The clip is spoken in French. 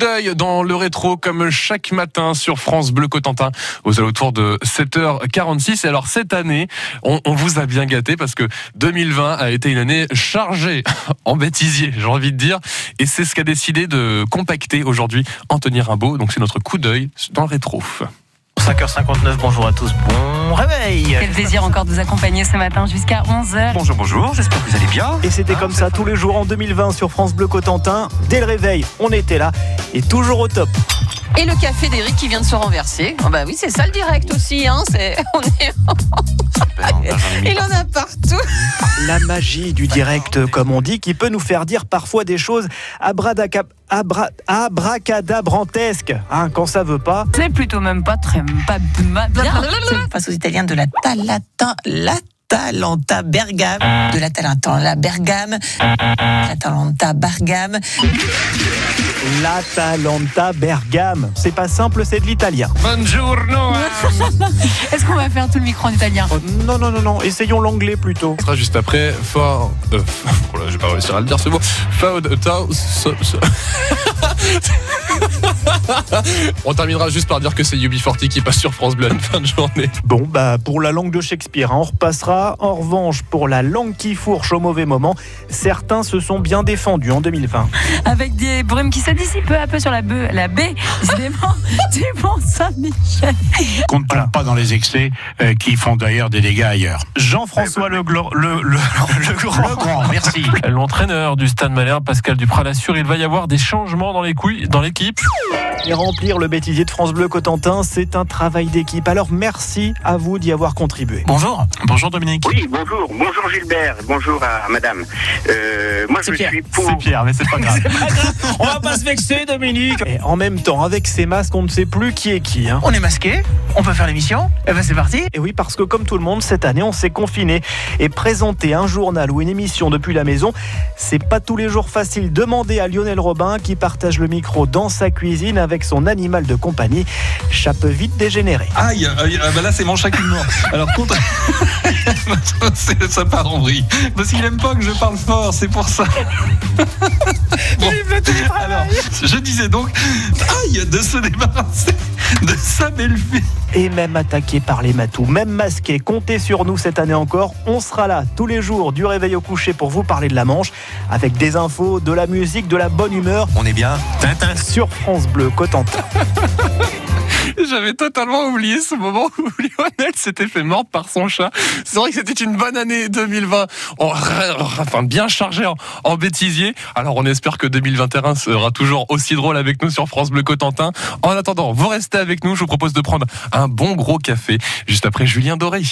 d'œil dans le rétro comme chaque matin sur France Bleu Cotentin aux alentours de 7h46. Et alors cette année, on, vous a bien gâté parce que 2020 a été une année chargée en bêtisier, j'ai envie de dire. Et c'est ce qu'a décidé de compacter aujourd'hui Anthony Rimbaud. Donc c'est notre coup d'œil dans le rétro. 5h59, bonjour à tous, bon réveil Quel plaisir encore de vous accompagner ce matin jusqu'à 11h. Bonjour, bonjour, j'espère que vous allez bien. Et c'était comme ça tous les jours en 2020 sur France Bleu Cotentin. Dès le réveil, on était là et toujours au top. Et le café d'Eric qui vient de se renverser. Ah bah oui, c'est ça le direct aussi. Hein. C'est... On est... Il en a partout. La magie du direct, comme on dit, qui peut nous faire dire parfois des choses abradaca- abra- abracadabrantesques, hein, quand ça veut pas. C'est plutôt même pas très pas bien. Face aux Italiens de la Talata, la Talenta Bergame, de la Talenta la Bergame, la Talenta Bergame. L'Atalanta Bergame. C'est pas simple, c'est de l'italien. Buongiorno Est-ce qu'on va faire tout le micro en italien Oh, non, non, non, non, essayons l'anglais plutôt. Ce sera juste après. Fort. Euh, oh là, je vais pas réussir à le dire ce mot. So- On terminera juste par dire que c'est UB40 qui passe sur France Bleu la fin de journée. Bon, bah pour la langue de Shakespeare, hein, on repassera. En revanche, pour la langue qui fourche au mauvais moment, certains se sont bien défendus en 2020. Avec des brumes qui se dissipent peu à peu sur la, beu- la baie décidément, du Mont Saint-Michel. qu'on ne tombe pas dans les excès euh, qui font d'ailleurs des dégâts ailleurs. Jean-François le, Glo- le, le, le Grand. Le grand, merci. L'entraîneur du Stade Malherbe, Pascal Duprat, l'assure, il va y avoir des changements dans les couilles, dans l'équipe. Et remplir le bêtisier de France Bleu Cotentin, c'est un travail d'équipe. Alors merci à vous d'y avoir contribué. Bonjour, bonjour Dominique. Oui, bonjour, bonjour Gilbert, bonjour à madame. Euh, moi je suis pour. Pierre, mais c'est pas grave. On va pas se vexer Dominique. Et en même temps, avec ces masques, on ne sait plus qui est qui. hein. On est masqué, on peut faire l'émission Eh ben c'est parti. Et oui, parce que comme tout le monde, cette année, on s'est confiné. Et présenter un journal ou une émission depuis la maison, c'est pas tous les jours facile. Demandez à Lionel Robin, qui partage le micro dans sa cuisine avec son animal de compagnie. Peut vite dégénérer. Aïe, aïe, ah bah là c'est mon chat qui mord. Alors contre, C'est- ça part en vrille. Parce qu'il aime pas que je parle fort, c'est pour ça. Bon. Alors, je disais donc, aïe, de se débarrasser de sa belle-fille. Et même attaqué par les matous, même masqué, comptez sur nous cette année encore. On sera là tous les jours du réveil au coucher pour vous parler de la Manche, avec des infos, de la musique, de la bonne humeur On est bien. Tintin. sur France Bleu Cotentin. J'avais totalement oublié ce moment où Lionel s'était fait mordre par son chat. C'est vrai que c'était une bonne année 2020, en- enfin bien chargée en, en bêtisier. Alors on espère que 2021 sera toujours aussi drôle avec nous sur France Bleu Cotentin. En attendant, vous restez avec nous. Je vous propose de prendre un bon gros café juste après Julien Doré.